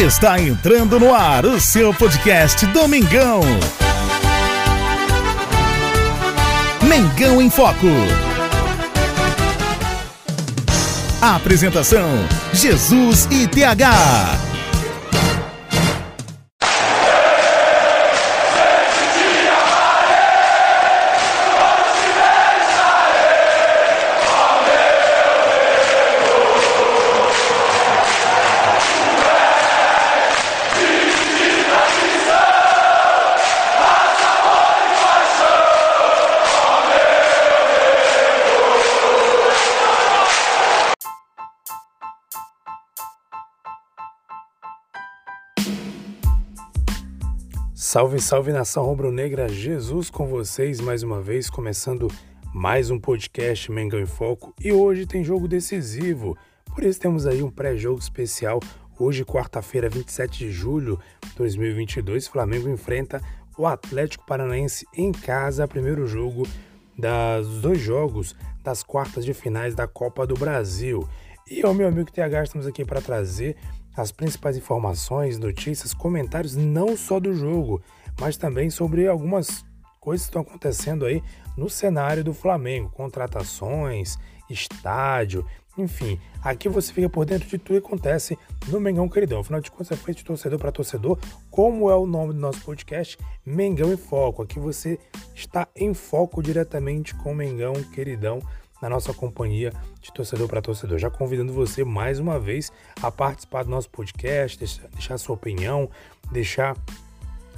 Está entrando no ar o seu podcast Domingão. Mengão em Foco. apresentação: Jesus e TH. Salve, salve nação rubro-negra, Jesus com vocês mais uma vez, começando mais um podcast Mengão em Foco e hoje tem jogo decisivo, por isso temos aí um pré-jogo especial. Hoje, quarta-feira, 27 de julho de 2022, Flamengo enfrenta o Atlético Paranaense em casa, primeiro jogo dos dois jogos das quartas de finais da Copa do Brasil. E o meu amigo TH, estamos aqui para trazer as principais informações, notícias, comentários não só do jogo, mas também sobre algumas coisas que estão acontecendo aí no cenário do Flamengo, contratações, estádio, enfim, aqui você fica por dentro de tudo que acontece no Mengão Queridão. Afinal de contas, é feito de torcedor para torcedor, como é o nome do nosso podcast, Mengão em Foco. Aqui você está em foco diretamente com o Mengão Queridão na nossa companhia de torcedor para torcedor. Já convidando você mais uma vez a participar do nosso podcast, deixar, deixar sua opinião, deixar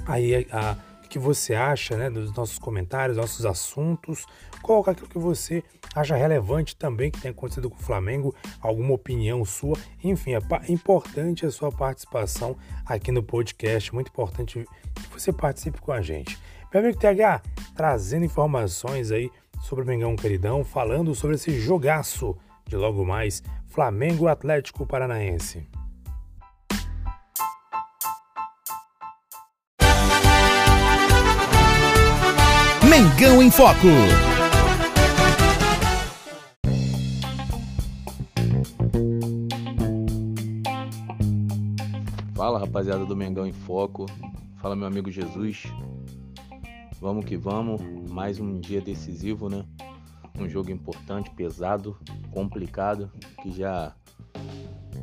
aí a, o que você acha né, dos nossos comentários, nossos assuntos, colocar aquilo que você acha relevante também que tem acontecido com o Flamengo, alguma opinião sua, enfim, é importante a sua participação aqui no podcast, muito importante que você participe com a gente. Meu amigo TH, trazendo informações aí sobre o Mengão Queridão, falando sobre esse jogaço de logo mais Flamengo Atlético Paranaense. Mengão em Foco. Fala rapaziada do Mengão em Foco. Fala meu amigo Jesus. Vamos que vamos, mais um dia decisivo, né? Um jogo importante, pesado, complicado, que já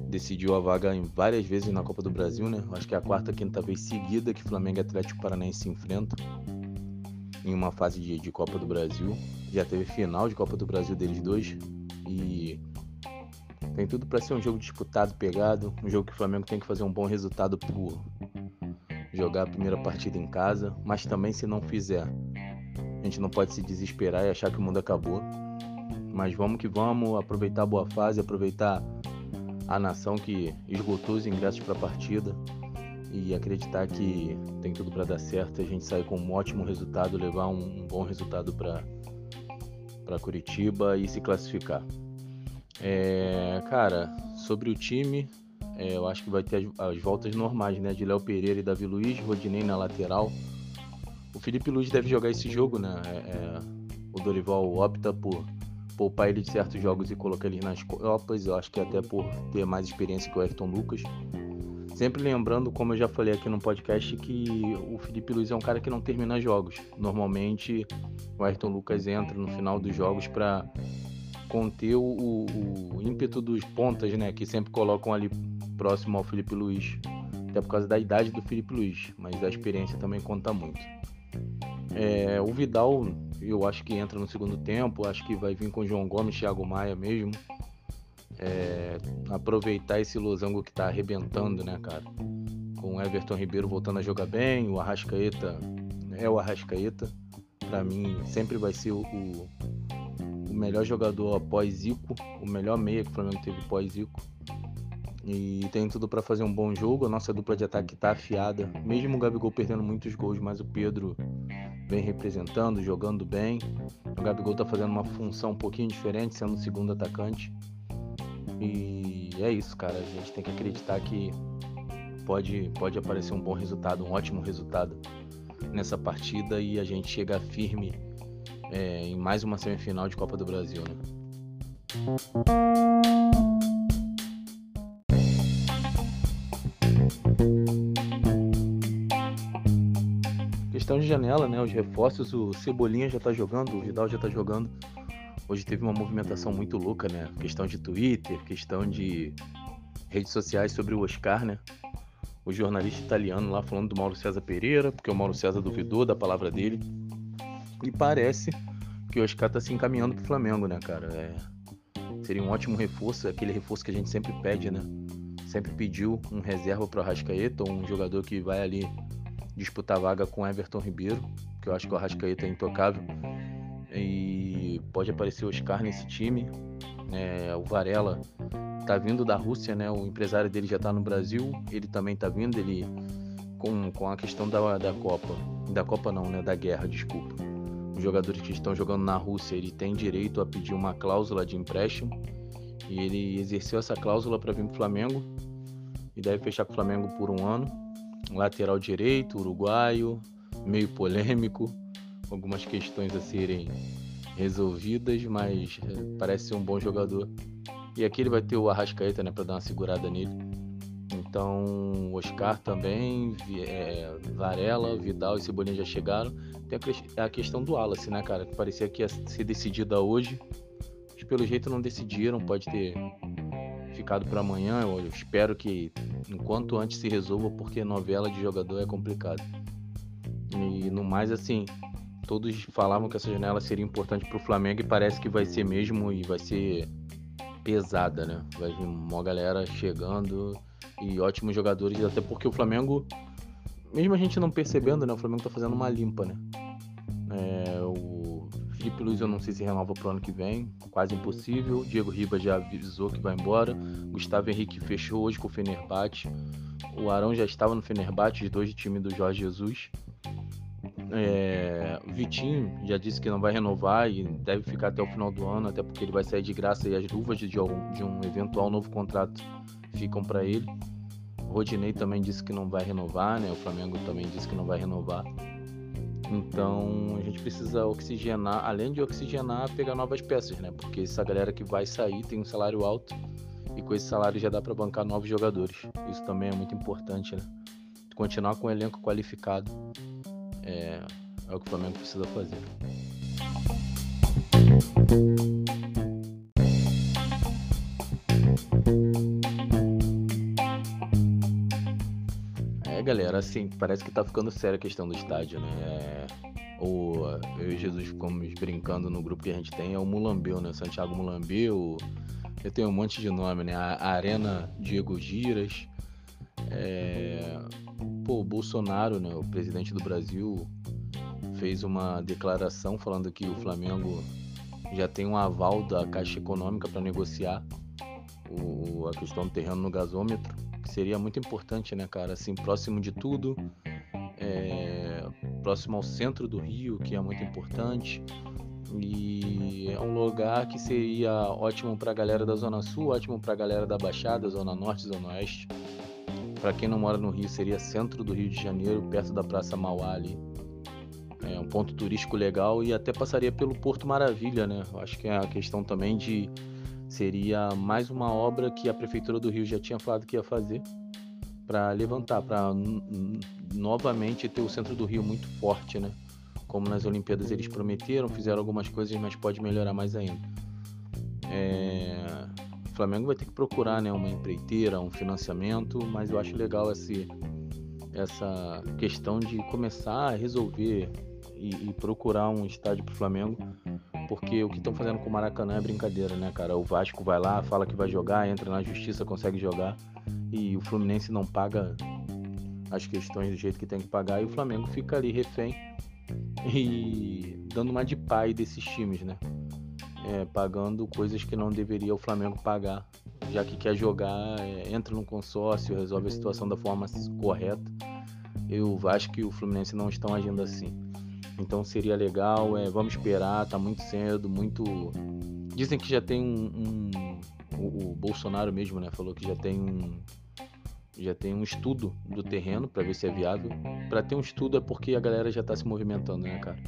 decidiu a vaga em várias vezes na Copa do Brasil, né? Acho que é a quarta, quinta vez seguida que Flamengo e Atlético Paranaense se enfrentam em uma fase de, de Copa do Brasil. Já teve final de Copa do Brasil deles dois e tem tudo para ser um jogo disputado, pegado, um jogo que o Flamengo tem que fazer um bom resultado por jogar a primeira partida em casa, mas também se não fizer, a gente não pode se desesperar e achar que o mundo acabou. Mas vamos que vamos, aproveitar a boa fase, aproveitar a nação que esgotou os ingressos para a partida e acreditar que tem tudo para dar certo, a gente sair com um ótimo resultado, levar um, um bom resultado para para Curitiba e se classificar. É, cara, sobre o time, é, eu acho que vai ter as, as, voltas normais, né? De Léo Pereira e Davi Luiz, Rodinei na lateral. O Felipe Luiz deve jogar esse jogo, né? É, é, o Dorival opta por poupar ele de certos jogos e colocar ele nas Copas. Eu acho que até por ter mais experiência que o Ayrton Lucas. Sempre lembrando, como eu já falei aqui no podcast, que o Felipe Luiz é um cara que não termina jogos. Normalmente o Ayrton Lucas entra no final dos jogos para conter o, o, ímpeto dos pontas, né? Que sempre colocam ali próximo ao Felipe Luiz, até por causa da idade do Felipe Luiz, mas a experiência também conta muito. É, o Vidal, eu acho que entra no segundo tempo, acho que vai vir com João Gomes, Thiago Maia mesmo. É, aproveitar esse losango que tá arrebentando, né, cara? Com o Everton Ribeiro voltando a jogar bem, o Arrascaeta é o Arrascaeta. Para mim, sempre vai ser o, o, o melhor jogador após Zico, o melhor meia que o Flamengo teve pós Zico e tem tudo para fazer um bom jogo. A nossa dupla de ataque está afiada, mesmo o Gabigol perdendo muitos gols, mas o Pedro vem representando, jogando bem. O Gabigol está fazendo uma função um pouquinho diferente, sendo o segundo atacante. E é isso, cara. A gente tem que acreditar que pode, pode aparecer um bom resultado, um ótimo resultado nessa partida e a gente chega firme é, em mais uma semifinal de Copa do Brasil, né? Questão de janela, né? Os reforços, o Cebolinha já tá jogando, o Vidal já tá jogando. Hoje teve uma movimentação muito louca, né? Questão de Twitter, questão de redes sociais sobre o Oscar, né? O jornalista italiano lá falando do Mauro César Pereira, porque o Mauro César duvidou da palavra dele. E parece que o Oscar tá se encaminhando pro Flamengo, né, cara? É... Seria um ótimo reforço, aquele reforço que a gente sempre pede, né? Sempre pediu um reserva pro Arrascaeta, ou um jogador que vai ali disputar vaga com Everton Ribeiro, que eu acho que o Arrascaeta é intocável. E pode aparecer o Oscar nesse time. É, o Varela tá vindo da Rússia, né? O empresário dele já tá no Brasil, ele também tá vindo, ele com, com a questão da, da Copa. Da Copa não, né? Da guerra, desculpa. Os jogadores que estão jogando na Rússia, ele tem direito a pedir uma cláusula de empréstimo. E ele exerceu essa cláusula para vir pro Flamengo. E deve fechar com o Flamengo por um ano. Lateral direito, uruguaio, meio polêmico, algumas questões a serem resolvidas, mas eh, parece ser um bom jogador. E aqui ele vai ter o Arrascaeta, né, para dar uma segurada nele. Então, Oscar também, é, Varela, Vidal e Cebolinha já chegaram. Tem a, questão do Wallace, né, cara? Que parecia que ia ser decidida hoje. Mas pelo jeito não decidiram, pode ter ficado para amanhã. Eu espero que enquanto antes se resolva, porque novela de jogador é complicado. E no mais, assim, todos falavam que essa janela seria importante para o Flamengo e parece que vai ser mesmo e vai ser pesada, né? Vai vir uma galera chegando e ótimos jogadores, até porque o Flamengo, mesmo a gente não percebendo, né? O Flamengo tá fazendo uma limpa, né? É, Felipe Luiz eu não sei se renova pro ano que vem, quase impossível. Diego Ribas já avisou que vai embora. Gustavo Henrique fechou hoje com o Fenerbahçe. O Arão já estava no Fenerbahçe, os dois de time do Jorge Jesus. É, Vitinho já disse que não vai renovar e deve ficar até o final do ano, até porque ele vai sair de graça e as luvas de, de um eventual novo contrato ficam para ele. Rodinei também disse que não vai renovar, né? O Flamengo também disse que não vai renovar. Então a gente precisa oxigenar, além de oxigenar, pegar novas peças, né? Porque essa galera que vai sair tem um salário alto e com esse salário já dá para bancar novos jogadores. Isso também é muito importante, né? Continuar com um elenco qualificado é, é o que o Flamengo precisa fazer. Galera, assim, parece que tá ficando séria a questão do estádio, né? É, o, eu e Jesus ficamos brincando no grupo que a gente tem, é o Mulambeu, né? Santiago Mulambeu, eu tenho um monte de nome, né? A Arena Diego Giras, é, pô, o Bolsonaro, né, o presidente do Brasil, fez uma declaração falando que o Flamengo já tem um aval da Caixa Econômica para negociar o, a questão do terreno no gasômetro, seria muito importante, né, cara? Assim, próximo de tudo, é, próximo ao centro do Rio, que é muito importante. E é um lugar que seria ótimo para a galera da Zona Sul, ótimo para a galera da Baixada, Zona Norte, Zona Oeste. Para quem não mora no Rio, seria centro do Rio de Janeiro, perto da Praça Mauá ali. É um ponto turístico legal e até passaria pelo Porto Maravilha, né? Acho que é a questão também de seria mais uma obra que a prefeitura do Rio já tinha falado que ia fazer para levantar, para novamente ter o centro do Rio muito forte, né? Como nas Olimpíadas eles prometeram, fizeram algumas coisas, mas pode melhorar mais ainda. É... O Flamengo vai ter que procurar né, uma empreiteira, um financiamento, mas eu acho legal esse, essa questão de começar a resolver e, e procurar um estádio para o Flamengo, porque o que estão fazendo com o Maracanã é brincadeira, né, cara? O Vasco vai lá, fala que vai jogar, entra na justiça, consegue jogar, e o Fluminense não paga as questões do jeito que tem que pagar, e o Flamengo fica ali refém e dando uma de pai desses times, né? é, pagando coisas que não deveria o Flamengo pagar, já que quer jogar, é, entra no consórcio, resolve a situação da forma correta. E o Vasco e o Fluminense não estão agindo assim. Então seria legal, é, vamos esperar, tá muito cedo, muito. Dizem que já tem um. um... O, o, Bolsonaro mesmo, né? Falou que já tem um. Já tem um estudo do terreno para ver se é viável. Para ter um estudo é porque a galera já tá se movimentando, né, cara?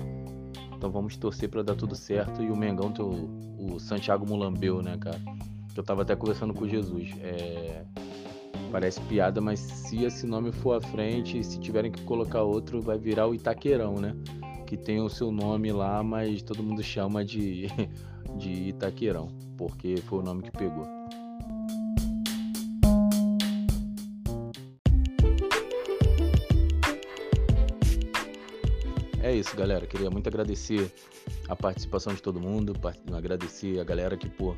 Então vamos torcer para dar tudo certo. E o Mengão, teu, o Santiago Mulambeu, né, cara? Eu tava até conversando com Jesus. É... Parece piada, mas se esse nome for à frente, se tiverem que colocar outro, vai virar o Itaquerão, né? Que tem o seu nome lá, mas todo mundo chama de, de Itaquerão, porque foi o nome que pegou. É isso, galera. Queria muito agradecer a participação de todo mundo, agradecer a galera que, pô,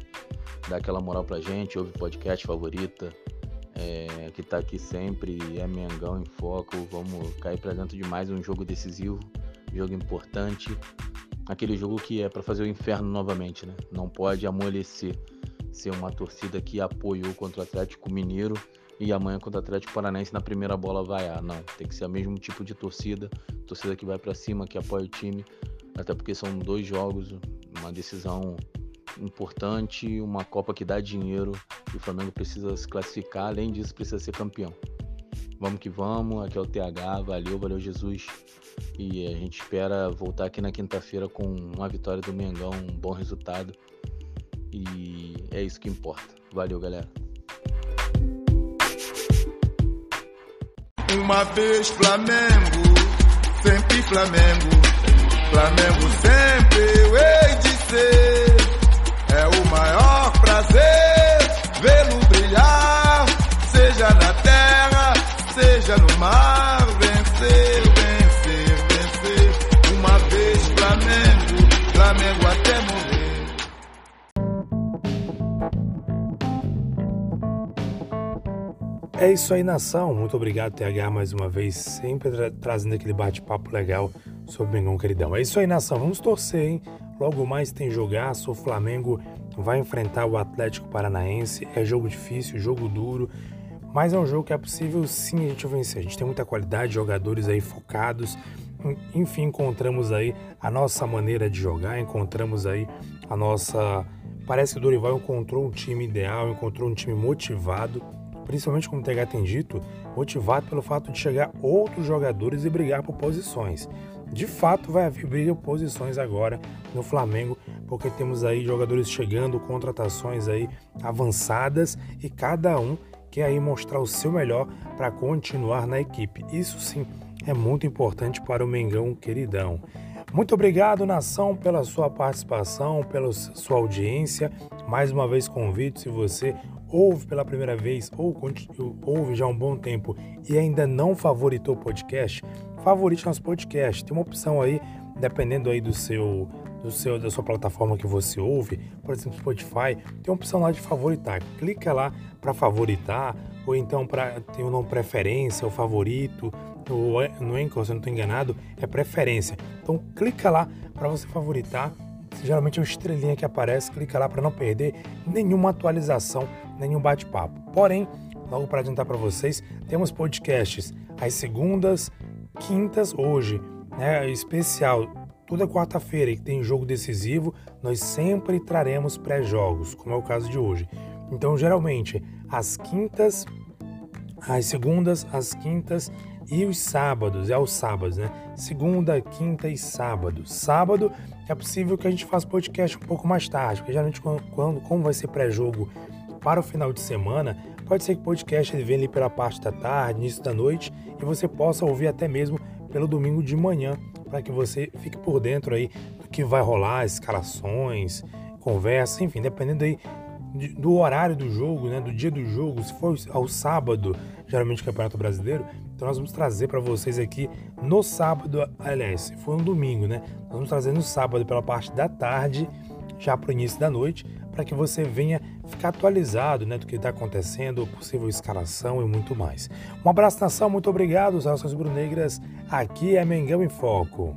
dá aquela moral pra gente, ouve podcast favorita, é, que está aqui sempre, é Mengão em foco. Vamos cair para dentro de mais um jogo decisivo, jogo importante. Aquele jogo que é para fazer o inferno novamente, né? Não pode amolecer, ser uma torcida que apoiou contra o Atlético Mineiro e amanhã contra o Atlético Paranaense na primeira bola vaiar. Não, tem que ser o mesmo tipo de torcida, torcida que vai para cima, que apoia o time, até porque são dois jogos, uma decisão importante, uma Copa que dá dinheiro e o Flamengo precisa se classificar, além disso precisa ser campeão. Vamos que vamos, aqui é o TH, valeu, valeu Jesus. E a gente espera voltar aqui na quinta-feira com uma vitória do Mengão, um bom resultado. E é isso que importa. Valeu, galera. Uma vez Flamengo, sempre Flamengo. Flamengo sempre eu hei de ser. É o maior prazer vê-lo brilhar, seja no mar, vencer, vencer, vencer. Uma vez Flamengo, Flamengo até morrer. É isso aí, nação. Muito obrigado, TH, mais uma vez, sempre tra trazendo aquele bate-papo legal sobre o Mengão Queridão. É isso aí, nação. Vamos torcer, hein? Logo mais tem jogaço, o Flamengo vai enfrentar o Atlético Paranaense. É jogo difícil, jogo duro, mas é um jogo que é possível sim a gente vencer. A gente tem muita qualidade, jogadores aí focados. Enfim, encontramos aí a nossa maneira de jogar, encontramos aí a nossa. Parece que o Dorival encontrou um time ideal, encontrou um time motivado, principalmente como o TH tem dito, motivado pelo fato de chegar outros jogadores e brigar por posições de fato vai haver briga posições agora no Flamengo, porque temos aí jogadores chegando, contratações aí avançadas e cada um quer aí mostrar o seu melhor para continuar na equipe. Isso sim é muito importante para o Mengão queridão. Muito obrigado, nação, pela sua participação, pela sua audiência. Mais uma vez convido, se você ouve pela primeira vez ou ouve já há um bom tempo e ainda não favoritou o podcast, favorite nosso podcast. Tem uma opção aí, dependendo aí do seu, do seu da sua plataforma que você ouve, por exemplo, Spotify, tem uma opção lá de favoritar. Clica lá para favoritar ou então para ter o um nome preferência, o favorito, no, no Anchor, se eu não estou enganado, é preferência. Então clica lá para você favoritar. Geralmente é uma estrelinha que aparece, clica lá para não perder nenhuma atualização, nenhum bate-papo. Porém, logo para adiantar para vocês, temos podcasts às segundas, quintas hoje, né, especial. Toda quarta-feira que tem jogo decisivo, nós sempre traremos pré-jogos, como é o caso de hoje. Então, geralmente, às quintas, às segundas, às quintas e os sábados, é aos sábados, né? Segunda, quinta e sábado. Sábado é possível que a gente faça podcast um pouco mais tarde, porque geralmente quando, como vai ser pré-jogo para o final de semana, Pode ser que o podcast ele venha ali pela parte da tarde, início da noite, e você possa ouvir até mesmo pelo domingo de manhã, para que você fique por dentro aí do que vai rolar, escalações, conversas, enfim, dependendo aí do horário do jogo, né, do dia do jogo, se for ao sábado, geralmente o Campeonato Brasileiro, então nós vamos trazer para vocês aqui no sábado, aliás, se for um domingo, né, nós vamos trazer no sábado pela parte da tarde, já para o início da noite, para que você venha ficar atualizado né, do que está acontecendo, possível escalação e muito mais. Um abraço, nação, muito obrigado, os Relações Brunegras. Aqui é Mengão em Foco.